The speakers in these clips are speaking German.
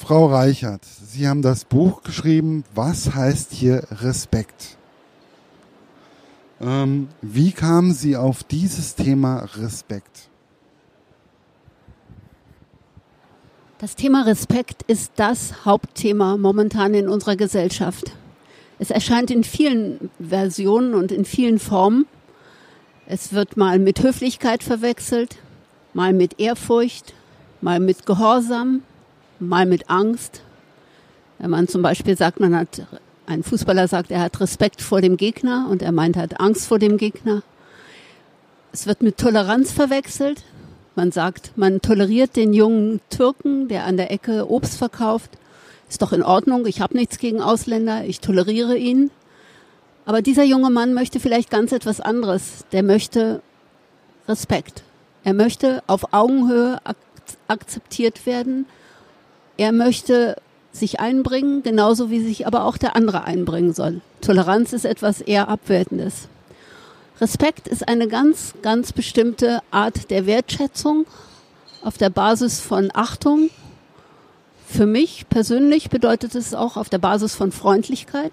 Frau Reichert, Sie haben das Buch geschrieben, was heißt hier Respekt? Ähm, wie kamen Sie auf dieses Thema Respekt? Das Thema Respekt ist das Hauptthema momentan in unserer Gesellschaft. Es erscheint in vielen Versionen und in vielen Formen. Es wird mal mit Höflichkeit verwechselt, mal mit Ehrfurcht, mal mit Gehorsam, mal mit Angst. Wenn man zum Beispiel sagt, man hat, ein Fußballer sagt, er hat Respekt vor dem Gegner und er meint, er hat Angst vor dem Gegner. Es wird mit Toleranz verwechselt. Man sagt, man toleriert den jungen Türken, der an der Ecke Obst verkauft. Ist doch in Ordnung, ich habe nichts gegen Ausländer, ich toleriere ihn. Aber dieser junge Mann möchte vielleicht ganz etwas anderes. Der möchte Respekt. Er möchte auf Augenhöhe ak akzeptiert werden. Er möchte sich einbringen, genauso wie sich aber auch der andere einbringen soll. Toleranz ist etwas eher Abwertendes. Respekt ist eine ganz, ganz bestimmte Art der Wertschätzung auf der Basis von Achtung. Für mich persönlich bedeutet es auch auf der Basis von Freundlichkeit.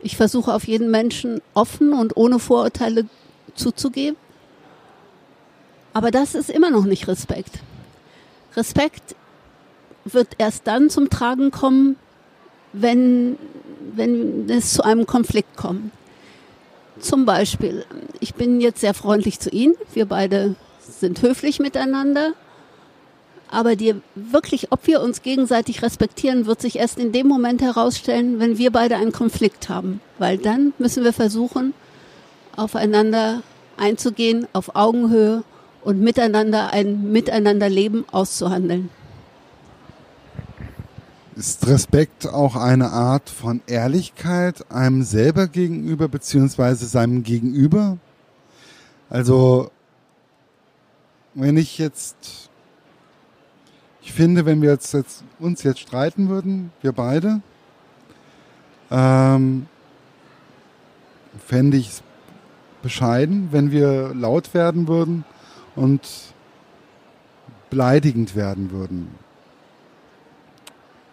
Ich versuche auf jeden Menschen offen und ohne Vorurteile zuzugeben. Aber das ist immer noch nicht Respekt. Respekt wird erst dann zum Tragen kommen, wenn, wenn es zu einem Konflikt kommt. Zum Beispiel, ich bin jetzt sehr freundlich zu Ihnen. Wir beide sind höflich miteinander. Aber die wirklich, ob wir uns gegenseitig respektieren, wird sich erst in dem Moment herausstellen, wenn wir beide einen Konflikt haben. Weil dann müssen wir versuchen, aufeinander einzugehen, auf Augenhöhe und miteinander ein Miteinanderleben auszuhandeln. Ist Respekt auch eine Art von Ehrlichkeit einem selber gegenüber beziehungsweise seinem Gegenüber? Also, wenn ich jetzt, ich finde, wenn wir jetzt, jetzt uns jetzt streiten würden, wir beide, ähm, fände ich es bescheiden, wenn wir laut werden würden und beleidigend werden würden.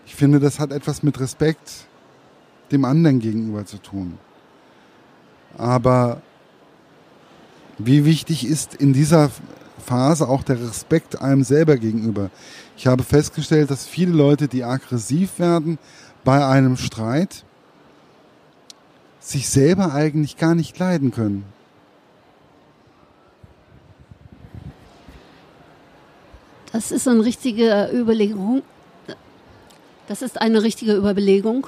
Ich finde, das hat etwas mit Respekt dem anderen gegenüber zu tun. Aber wie wichtig ist in dieser Phase auch der Respekt einem selber gegenüber? Ich habe festgestellt, dass viele Leute, die aggressiv werden bei einem Streit, sich selber eigentlich gar nicht leiden können. Das ist eine richtige Überlegung. Das ist eine richtige Überlegung.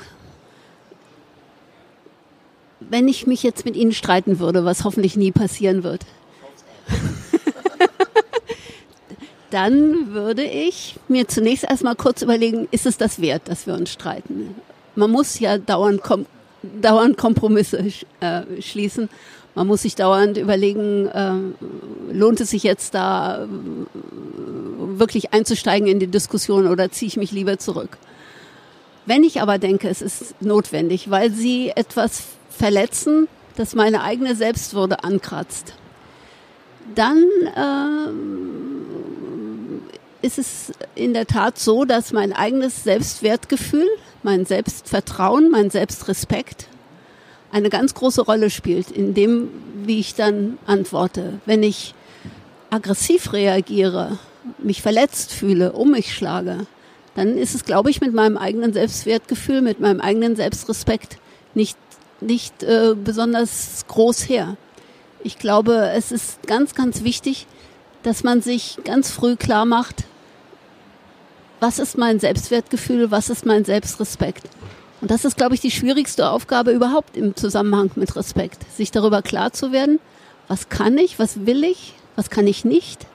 Wenn ich mich jetzt mit Ihnen streiten würde, was hoffentlich nie passieren wird, dann würde ich mir zunächst erstmal kurz überlegen, ist es das wert, dass wir uns streiten? Man muss ja dauernd, kom dauernd Kompromisse äh, schließen. Man muss sich dauernd überlegen, äh, lohnt es sich jetzt da äh, wirklich einzusteigen in die Diskussion oder ziehe ich mich lieber zurück? Wenn ich aber denke, es ist notwendig, weil sie etwas verletzen, das meine eigene Selbstwürde ankratzt, dann äh, ist es in der Tat so, dass mein eigenes Selbstwertgefühl, mein Selbstvertrauen, mein Selbstrespekt eine ganz große Rolle spielt in dem, wie ich dann antworte. Wenn ich aggressiv reagiere, mich verletzt fühle, um mich schlage, dann ist es, glaube ich, mit meinem eigenen Selbstwertgefühl, mit meinem eigenen Selbstrespekt nicht, nicht äh, besonders groß her. Ich glaube, es ist ganz, ganz wichtig, dass man sich ganz früh klar macht, was ist mein Selbstwertgefühl, was ist mein Selbstrespekt. Und das ist, glaube ich, die schwierigste Aufgabe überhaupt im Zusammenhang mit Respekt, sich darüber klar zu werden, was kann ich, was will ich, was kann ich nicht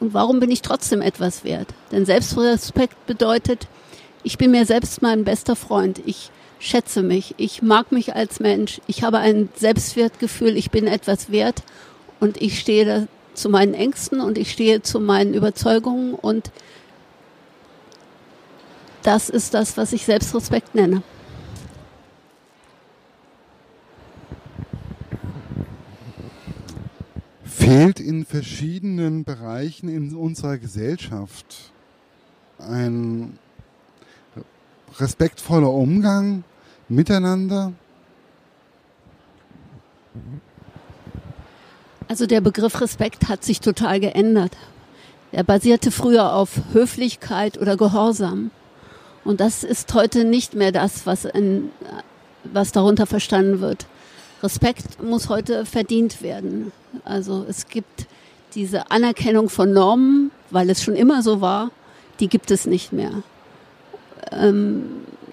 und warum bin ich trotzdem etwas wert? Denn Selbstrespekt bedeutet, ich bin mir selbst mein bester Freund. Ich schätze mich. Ich mag mich als Mensch. Ich habe ein Selbstwertgefühl. Ich bin etwas wert. Und ich stehe zu meinen Ängsten und ich stehe zu meinen Überzeugungen. Und das ist das, was ich Selbstrespekt nenne. Fehlt in verschiedenen Bereichen in unserer Gesellschaft ein respektvoller Umgang miteinander? Also der Begriff Respekt hat sich total geändert. Er basierte früher auf Höflichkeit oder Gehorsam. Und das ist heute nicht mehr das, was, in, was darunter verstanden wird. Respekt muss heute verdient werden. Also es gibt diese Anerkennung von Normen, weil es schon immer so war, die gibt es nicht mehr. Ähm,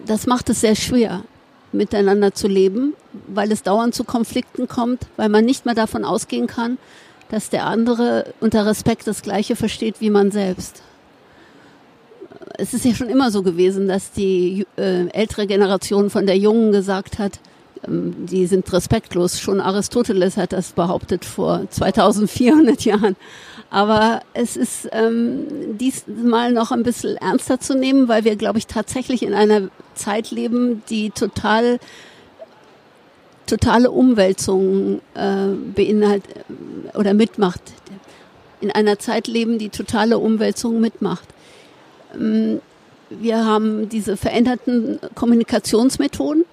das macht es sehr schwer, miteinander zu leben, weil es dauernd zu Konflikten kommt, weil man nicht mehr davon ausgehen kann, dass der andere unter Respekt das Gleiche versteht wie man selbst. Es ist ja schon immer so gewesen, dass die äh, ältere Generation von der Jungen gesagt hat, die sind respektlos. Schon Aristoteles hat das behauptet vor 2400 Jahren. Aber es ist ähm, diesmal noch ein bisschen ernster zu nehmen, weil wir, glaube ich, tatsächlich in einer Zeit leben, die total totale Umwälzungen äh, beinhaltet äh, oder mitmacht. In einer Zeit leben, die totale Umwälzungen mitmacht. Ähm, wir haben diese veränderten Kommunikationsmethoden.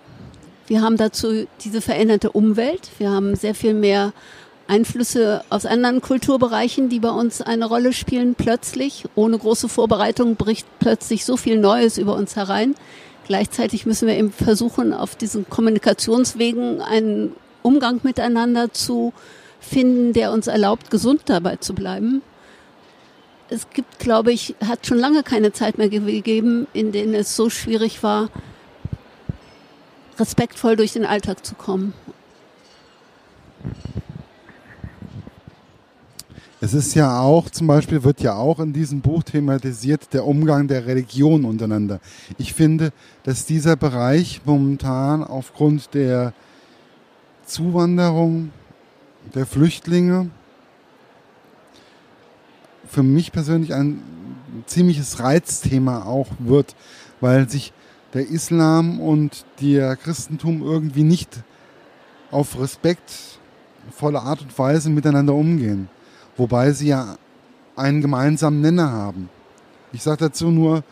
Wir haben dazu diese veränderte Umwelt. Wir haben sehr viel mehr Einflüsse aus anderen Kulturbereichen, die bei uns eine Rolle spielen, plötzlich. Ohne große Vorbereitung bricht plötzlich so viel Neues über uns herein. Gleichzeitig müssen wir eben versuchen, auf diesen Kommunikationswegen einen Umgang miteinander zu finden, der uns erlaubt, gesund dabei zu bleiben. Es gibt, glaube ich, hat schon lange keine Zeit mehr gegeben, in denen es so schwierig war, respektvoll durch den Alltag zu kommen. Es ist ja auch, zum Beispiel wird ja auch in diesem Buch thematisiert der Umgang der Religion untereinander. Ich finde, dass dieser Bereich momentan aufgrund der Zuwanderung der Flüchtlinge für mich persönlich ein ziemliches Reizthema auch wird, weil sich der Islam und der Christentum irgendwie nicht auf respektvolle Art und Weise miteinander umgehen wobei sie ja einen gemeinsamen Nenner haben. Ich sage dazu nur,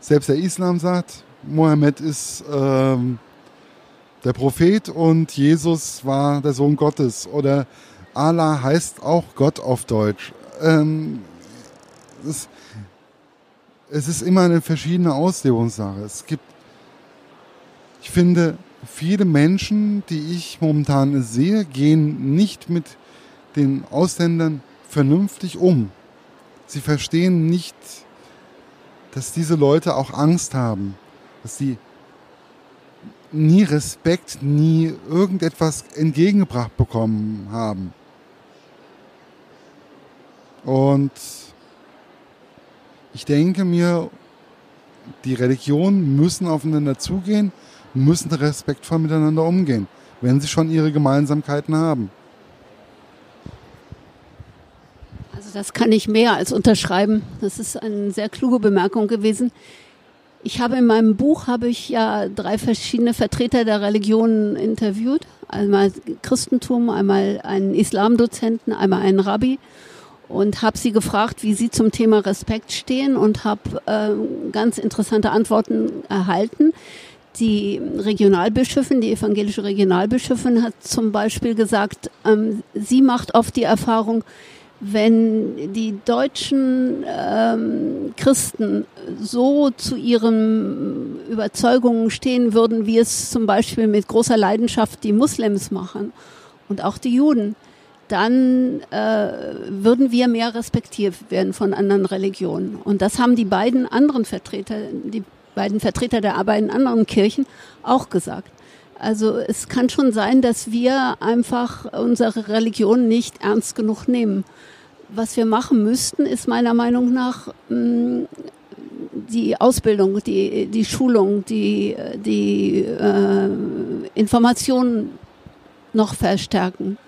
selbst der Islam sagt, Mohammed ist ähm, der Prophet und Jesus war der Sohn Gottes oder Allah heißt auch Gott auf Deutsch. Ähm, es, es ist immer eine verschiedene Auslegungssache. Es gibt, ich finde, viele Menschen, die ich momentan sehe, gehen nicht mit den Ausländern vernünftig um. Sie verstehen nicht, dass diese Leute auch Angst haben, dass sie nie Respekt, nie irgendetwas entgegengebracht bekommen haben. Und ich denke mir, die Religionen müssen aufeinander zugehen, müssen respektvoll miteinander umgehen, wenn sie schon ihre Gemeinsamkeiten haben. Also das kann ich mehr als unterschreiben. Das ist eine sehr kluge Bemerkung gewesen. Ich habe in meinem Buch habe ich ja drei verschiedene Vertreter der Religionen interviewt. Einmal Christentum, einmal einen Islamdozenten, einmal einen Rabbi und habe sie gefragt, wie sie zum Thema Respekt stehen und habe äh, ganz interessante Antworten erhalten. Die Regionalbischöfin, die evangelische Regionalbischöfin hat zum Beispiel gesagt, ähm, sie macht oft die Erfahrung, wenn die deutschen ähm, Christen so zu ihren Überzeugungen stehen würden, wie es zum Beispiel mit großer Leidenschaft die Muslims machen und auch die Juden, dann äh, würden wir mehr respektiert werden von anderen Religionen. Und das haben die beiden anderen Vertreter, die beiden Vertreter der beiden anderen Kirchen auch gesagt. Also es kann schon sein, dass wir einfach unsere Religion nicht ernst genug nehmen. Was wir machen müssten, ist meiner Meinung nach mm, die Ausbildung, die, die Schulung, die, die äh, Informationen noch verstärken.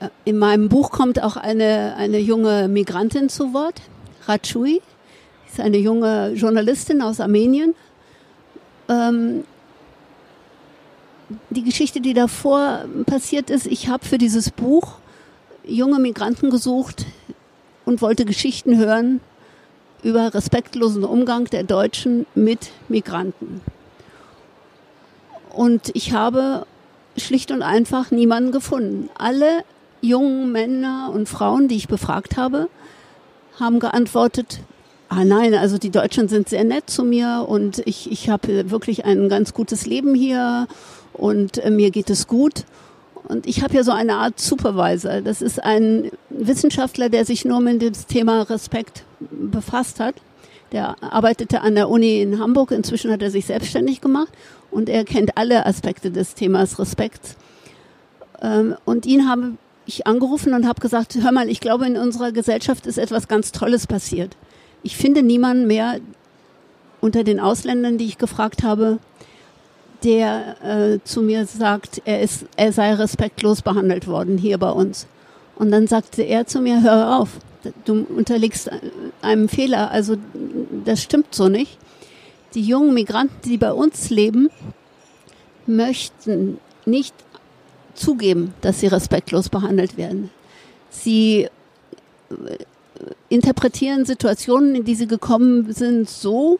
Äh, in meinem Buch kommt auch eine, eine junge Migrantin zu Wort, Rachui, ist eine junge Journalistin aus Armenien. Ähm, die Geschichte, die davor passiert ist, ich habe für dieses Buch junge Migranten gesucht und wollte Geschichten hören über respektlosen Umgang der Deutschen mit Migranten. Und ich habe schlicht und einfach niemanden gefunden. Alle jungen Männer und Frauen, die ich befragt habe, haben geantwortet, ah nein, also die Deutschen sind sehr nett zu mir und ich, ich habe wirklich ein ganz gutes Leben hier und äh, mir geht es gut. Und ich habe ja so eine Art Supervisor. Das ist ein Wissenschaftler, der sich nur mit dem Thema Respekt befasst hat. Der arbeitete an der Uni in Hamburg. Inzwischen hat er sich selbstständig gemacht und er kennt alle Aspekte des Themas Respekt. Ähm, und ihn habe ich angerufen und habe gesagt, hör mal, ich glaube, in unserer Gesellschaft ist etwas ganz Tolles passiert. Ich finde niemanden mehr unter den Ausländern, die ich gefragt habe, der äh, zu mir sagt, er, ist, er sei respektlos behandelt worden hier bei uns. Und dann sagte er zu mir, hör auf, du unterliegst einem Fehler, also das stimmt so nicht. Die jungen Migranten, die bei uns leben, möchten nicht zugeben, dass sie respektlos behandelt werden. Sie interpretieren Situationen, in die sie gekommen sind, so,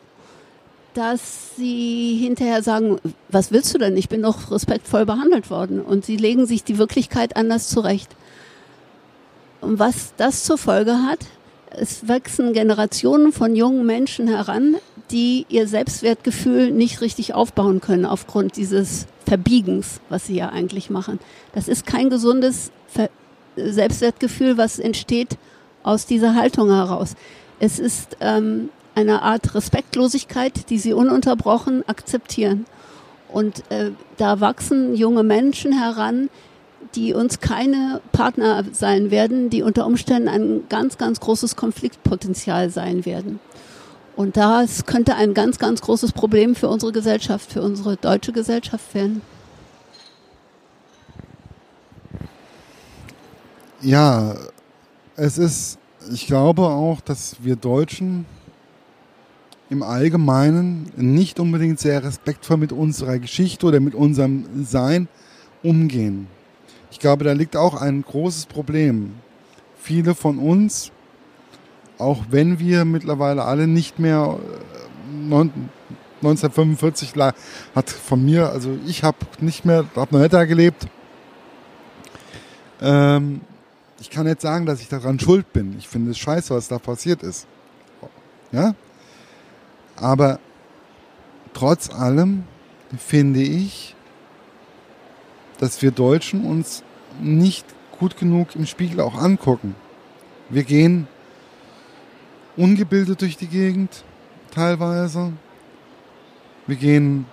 dass sie hinterher sagen, was willst du denn? Ich bin doch respektvoll behandelt worden. Und sie legen sich die Wirklichkeit anders zurecht. Und was das zur Folge hat, es wachsen Generationen von jungen Menschen heran, die ihr Selbstwertgefühl nicht richtig aufbauen können aufgrund dieses Verbiegens, was sie ja eigentlich machen. Das ist kein gesundes Selbstwertgefühl, was entsteht aus dieser Haltung heraus. Es ist ähm, eine Art Respektlosigkeit, die sie ununterbrochen akzeptieren. Und äh, da wachsen junge Menschen heran, die uns keine Partner sein werden, die unter Umständen ein ganz, ganz großes Konfliktpotenzial sein werden. Und das könnte ein ganz, ganz großes Problem für unsere Gesellschaft, für unsere deutsche Gesellschaft werden. Ja, es ist, ich glaube auch, dass wir Deutschen im Allgemeinen nicht unbedingt sehr respektvoll mit unserer Geschichte oder mit unserem Sein umgehen. Ich glaube, da liegt auch ein großes Problem. Viele von uns, auch wenn wir mittlerweile alle nicht mehr 1945 äh, hat von mir, also ich habe nicht mehr, habe noch da gelebt. Ähm, ich kann nicht sagen, dass ich daran schuld bin. Ich finde es scheiße, was da passiert ist. Ja? Aber trotz allem finde ich, dass wir Deutschen uns nicht gut genug im Spiegel auch angucken. Wir gehen ungebildet durch die Gegend, teilweise. Wir gehen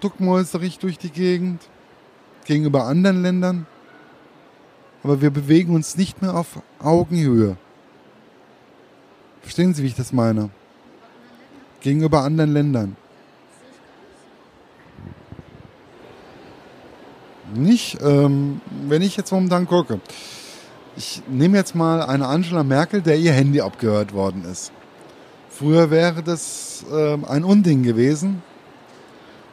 duckmäuserig durch die Gegend gegenüber anderen Ländern. Aber wir bewegen uns nicht mehr auf Augenhöhe. Verstehen Sie, wie ich das meine? Gegenüber anderen Ländern. nicht. Ähm, wenn ich jetzt momentan gucke, ich nehme jetzt mal eine Angela Merkel, der ihr Handy abgehört worden ist. Früher wäre das ähm, ein Unding gewesen.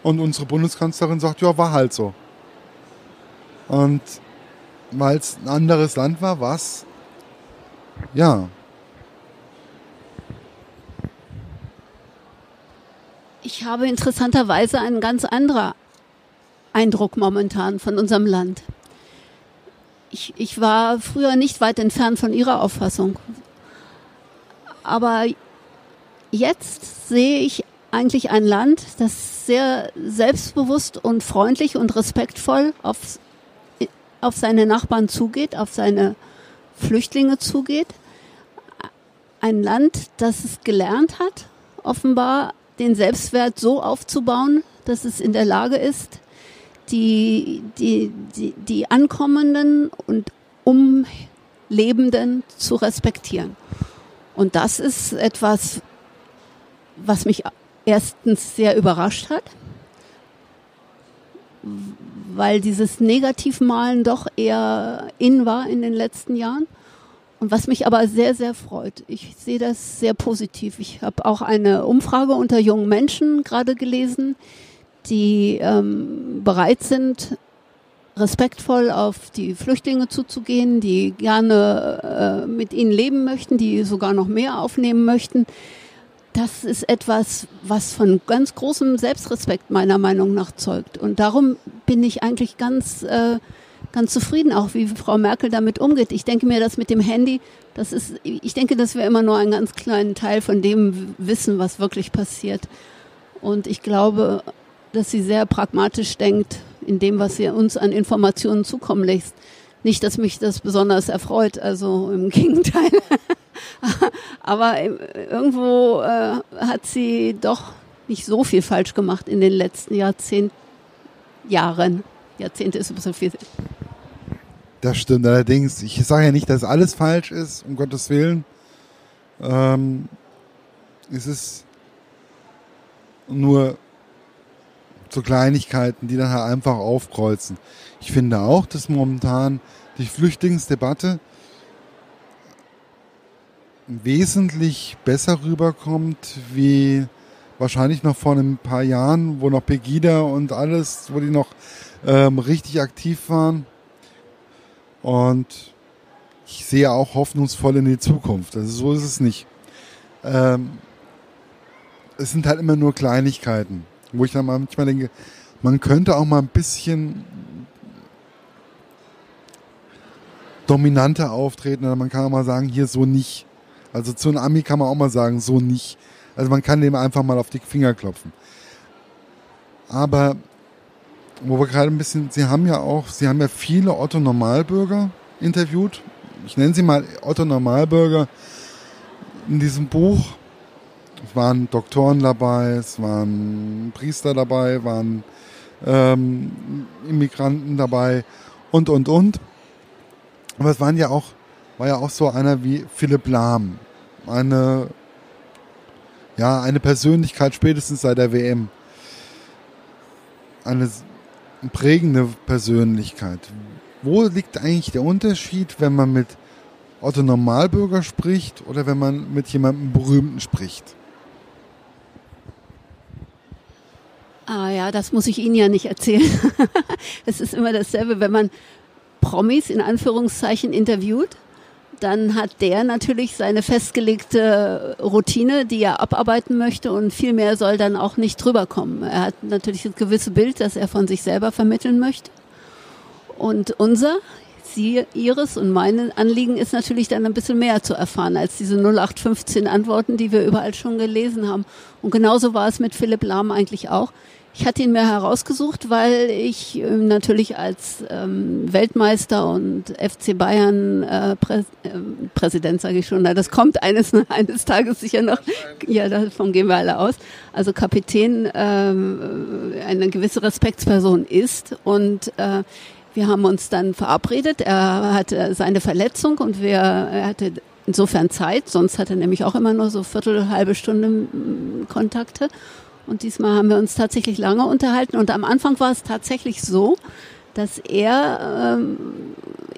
Und unsere Bundeskanzlerin sagt, ja, war halt so. Und weil es ein anderes Land war, was? Ja. Ich habe interessanterweise einen ganz anderen Eindruck momentan von unserem Land. Ich, ich war früher nicht weit entfernt von Ihrer Auffassung. Aber jetzt sehe ich eigentlich ein Land, das sehr selbstbewusst und freundlich und respektvoll auf, auf seine Nachbarn zugeht, auf seine Flüchtlinge zugeht. Ein Land, das es gelernt hat, offenbar den Selbstwert so aufzubauen, dass es in der Lage ist, die, die, die, die Ankommenden und Umlebenden zu respektieren. Und das ist etwas, was mich erstens sehr überrascht hat, weil dieses Negativmalen doch eher in war in den letzten Jahren. Und was mich aber sehr, sehr freut. Ich sehe das sehr positiv. Ich habe auch eine Umfrage unter jungen Menschen gerade gelesen, die ähm, bereit sind, respektvoll auf die Flüchtlinge zuzugehen, die gerne äh, mit ihnen leben möchten, die sogar noch mehr aufnehmen möchten. Das ist etwas, was von ganz großem Selbstrespekt meiner Meinung nach zeugt. Und darum bin ich eigentlich ganz, äh, ganz zufrieden, auch wie Frau Merkel damit umgeht. Ich denke mir, das mit dem Handy, das ist, ich denke, dass wir immer nur einen ganz kleinen Teil von dem wissen, was wirklich passiert. Und ich glaube, dass sie sehr pragmatisch denkt in dem, was sie uns an Informationen zukommen lässt. Nicht, dass mich das besonders erfreut, also im Gegenteil. Aber irgendwo äh, hat sie doch nicht so viel falsch gemacht in den letzten Jahrzehnten. Jahren. Jahrzehnte ist ein bisschen viel. Das stimmt allerdings. Ich sage ja nicht, dass alles falsch ist, um Gottes Willen. Ähm, es ist nur so Kleinigkeiten, die dann halt einfach aufkreuzen. Ich finde auch, dass momentan die Flüchtlingsdebatte wesentlich besser rüberkommt, wie wahrscheinlich noch vor ein paar Jahren, wo noch Pegida und alles, wo die noch ähm, richtig aktiv waren. Und ich sehe auch hoffnungsvoll in die Zukunft. Also so ist es nicht. Ähm, es sind halt immer nur Kleinigkeiten, wo ich dann manchmal denke, man könnte auch mal ein bisschen dominanter auftreten oder man kann auch mal sagen, hier so nicht. Also zu einem Ami kann man auch mal sagen, so nicht. Also man kann dem einfach mal auf die Finger klopfen. Aber wo wir gerade ein bisschen, Sie haben ja auch, Sie haben ja viele Otto Normalbürger interviewt. Ich nenne sie mal Otto Normalbürger in diesem Buch. Es waren Doktoren dabei, es waren Priester dabei, waren ähm, Immigranten dabei und, und, und. Aber es waren ja auch, war ja auch so einer wie Philipp Lahm. Eine, ja, eine Persönlichkeit spätestens seit der WM. Eine prägende Persönlichkeit. Wo liegt eigentlich der Unterschied, wenn man mit Otto Normalbürger spricht oder wenn man mit jemandem Berühmten spricht? Ah ja, das muss ich Ihnen ja nicht erzählen. es ist immer dasselbe, wenn man Promis in Anführungszeichen interviewt, dann hat der natürlich seine festgelegte Routine, die er abarbeiten möchte und viel mehr soll dann auch nicht drüber kommen. Er hat natürlich das gewisse Bild, das er von sich selber vermitteln möchte. Und unser, Sie, Ihres und mein Anliegen ist natürlich dann ein bisschen mehr zu erfahren als diese 0815 Antworten, die wir überall schon gelesen haben. Und genauso war es mit Philipp Lahm eigentlich auch. Ich hatte ihn mir herausgesucht, weil ich äh, natürlich als ähm, Weltmeister und FC Bayern äh, Prä äh, Präsident, sage ich schon, das kommt eines, eines Tages sicher noch, ja, davon gehen wir alle aus, also Kapitän ähm, eine gewisse Respektsperson ist und äh, wir haben uns dann verabredet. Er hatte seine Verletzung und wir, er hatte insofern Zeit, sonst hat er nämlich auch immer nur so viertel, halbe Stunde Kontakte. Und diesmal haben wir uns tatsächlich lange unterhalten. Und am Anfang war es tatsächlich so, dass er, ähm,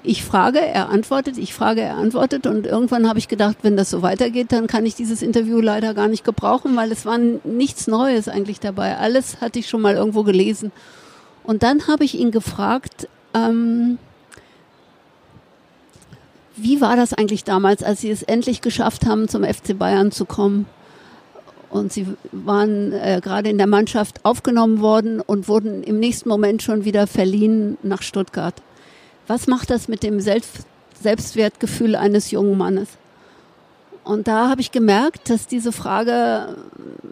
ich frage, er antwortet, ich frage, er antwortet. Und irgendwann habe ich gedacht, wenn das so weitergeht, dann kann ich dieses Interview leider gar nicht gebrauchen, weil es war nichts Neues eigentlich dabei. Alles hatte ich schon mal irgendwo gelesen. Und dann habe ich ihn gefragt, ähm, wie war das eigentlich damals, als Sie es endlich geschafft haben, zum FC Bayern zu kommen? Und sie waren äh, gerade in der Mannschaft aufgenommen worden und wurden im nächsten Moment schon wieder verliehen nach Stuttgart. Was macht das mit dem Selbst Selbstwertgefühl eines jungen Mannes? Und da habe ich gemerkt, dass diese Frage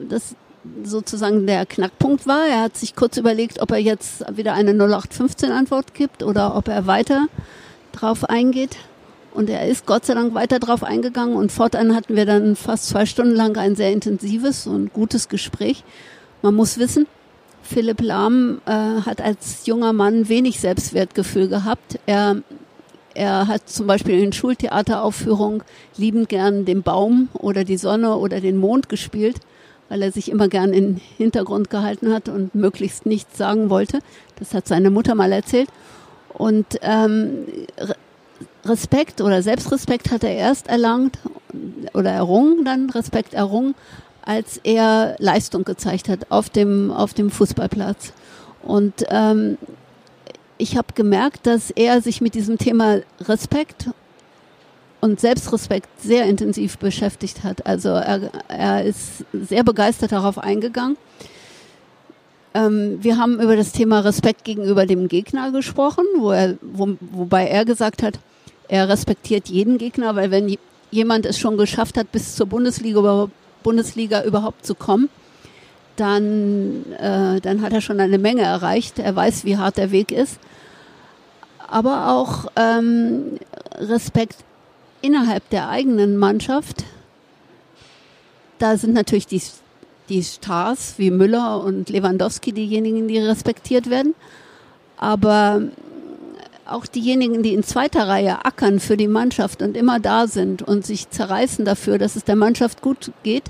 das sozusagen der Knackpunkt war. Er hat sich kurz überlegt, ob er jetzt wieder eine 0815 Antwort gibt oder ob er weiter drauf eingeht. Und er ist Gott sei Dank weiter drauf eingegangen und fortan hatten wir dann fast zwei Stunden lang ein sehr intensives und gutes Gespräch. Man muss wissen, Philipp Lahm äh, hat als junger Mann wenig Selbstwertgefühl gehabt. Er, er hat zum Beispiel in Schultheateraufführungen liebend gern den Baum oder die Sonne oder den Mond gespielt, weil er sich immer gern in Hintergrund gehalten hat und möglichst nichts sagen wollte. Das hat seine Mutter mal erzählt. Und ähm, Respekt oder Selbstrespekt hat er erst erlangt oder errungen, dann Respekt errungen, als er Leistung gezeigt hat auf dem, auf dem Fußballplatz. Und ähm, ich habe gemerkt, dass er sich mit diesem Thema Respekt und Selbstrespekt sehr intensiv beschäftigt hat. Also er, er ist sehr begeistert darauf eingegangen. Ähm, wir haben über das Thema Respekt gegenüber dem Gegner gesprochen, wo er, wo, wobei er gesagt hat, er respektiert jeden Gegner, weil wenn jemand es schon geschafft hat, bis zur Bundesliga, Bundesliga überhaupt zu kommen, dann, äh, dann hat er schon eine Menge erreicht. Er weiß, wie hart der Weg ist. Aber auch ähm, Respekt innerhalb der eigenen Mannschaft. Da sind natürlich die, die Stars wie Müller und Lewandowski diejenigen, die respektiert werden. Aber auch diejenigen, die in zweiter Reihe ackern für die Mannschaft und immer da sind und sich zerreißen dafür, dass es der Mannschaft gut geht,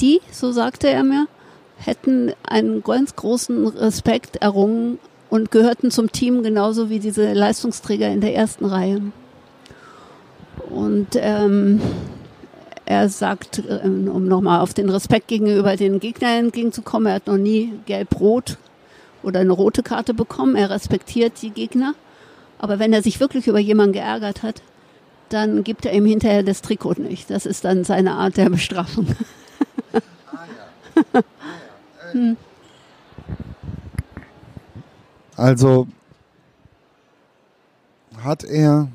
die, so sagte er mir, hätten einen ganz großen Respekt errungen und gehörten zum Team genauso wie diese Leistungsträger in der ersten Reihe. Und ähm, er sagt, ähm, um nochmal auf den Respekt gegenüber den Gegnern entgegenzukommen, er hat noch nie gelb-rot oder eine rote Karte bekommen. Er respektiert die Gegner. Aber wenn er sich wirklich über jemanden geärgert hat, dann gibt er ihm hinterher das Trikot nicht. Das ist dann seine Art der Bestrafung. Also hat er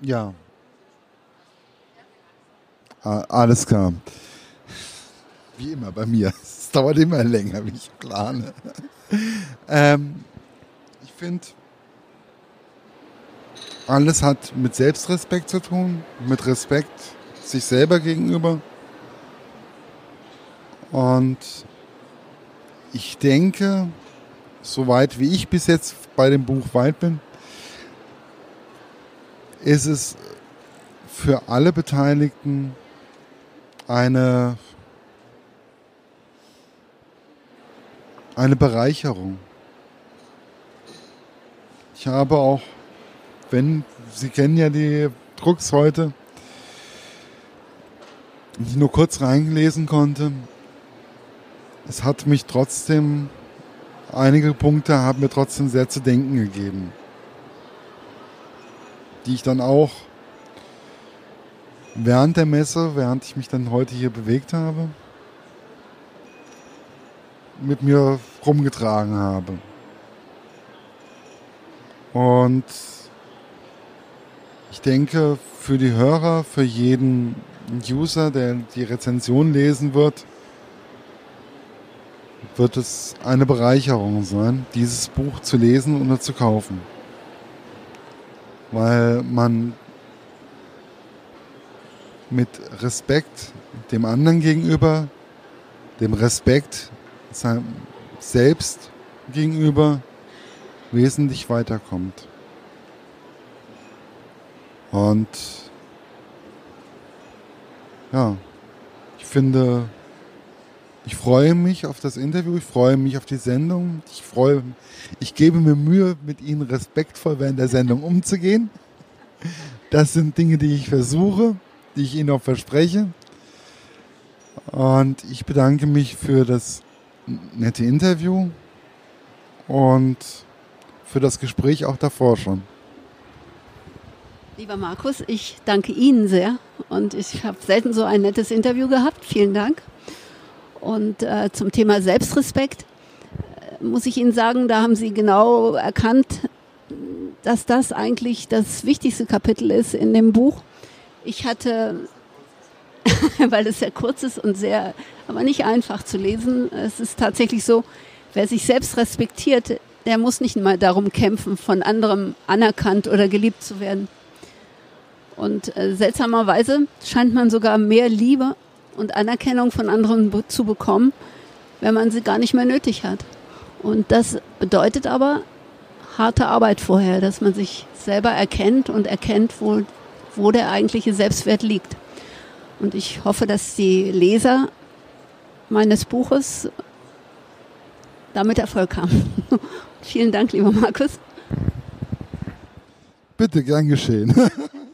ja ah, alles klar. Wie immer bei mir. Es dauert immer länger, wie ich plane. ähm, ich finde, alles hat mit Selbstrespekt zu tun, mit Respekt sich selber gegenüber. Und ich denke, soweit wie ich bis jetzt bei dem Buch weit bin, ist es für alle Beteiligten eine, eine Bereicherung. Ich habe auch, wenn, Sie kennen ja die Drucks heute, ich nur kurz reingelesen konnte, es hat mich trotzdem, einige Punkte haben mir trotzdem sehr zu denken gegeben, die ich dann auch während der Messe, während ich mich dann heute hier bewegt habe, mit mir rumgetragen habe. Und ich denke, für die Hörer, für jeden User, der die Rezension lesen wird, wird es eine Bereicherung sein, dieses Buch zu lesen oder zu kaufen. Weil man mit Respekt dem anderen gegenüber, dem Respekt seinem selbst gegenüber wesentlich weiterkommt. Und ja, ich finde, ich freue mich auf das Interview, ich freue mich auf die Sendung. Ich freue, ich gebe mir Mühe, mit Ihnen respektvoll während der Sendung umzugehen. Das sind Dinge, die ich versuche, die ich Ihnen auch verspreche. Und ich bedanke mich für das nette Interview und für das Gespräch auch davor schon. Lieber Markus, ich danke Ihnen sehr und ich habe selten so ein nettes Interview gehabt. Vielen Dank. Und äh, zum Thema Selbstrespekt äh, muss ich Ihnen sagen, da haben Sie genau erkannt, dass das eigentlich das wichtigste Kapitel ist in dem Buch. Ich hatte, weil es sehr kurz ist und sehr, aber nicht einfach zu lesen, es ist tatsächlich so, wer sich selbst respektiert, der muss nicht mal darum kämpfen, von anderem anerkannt oder geliebt zu werden. Und äh, seltsamerweise scheint man sogar mehr Liebe und Anerkennung von anderen zu bekommen, wenn man sie gar nicht mehr nötig hat. Und das bedeutet aber harte Arbeit vorher, dass man sich selber erkennt und erkennt, wo, wo der eigentliche Selbstwert liegt. Und ich hoffe, dass die Leser meines Buches damit Erfolg haben. Vielen Dank, lieber Markus. Bitte, gern geschehen.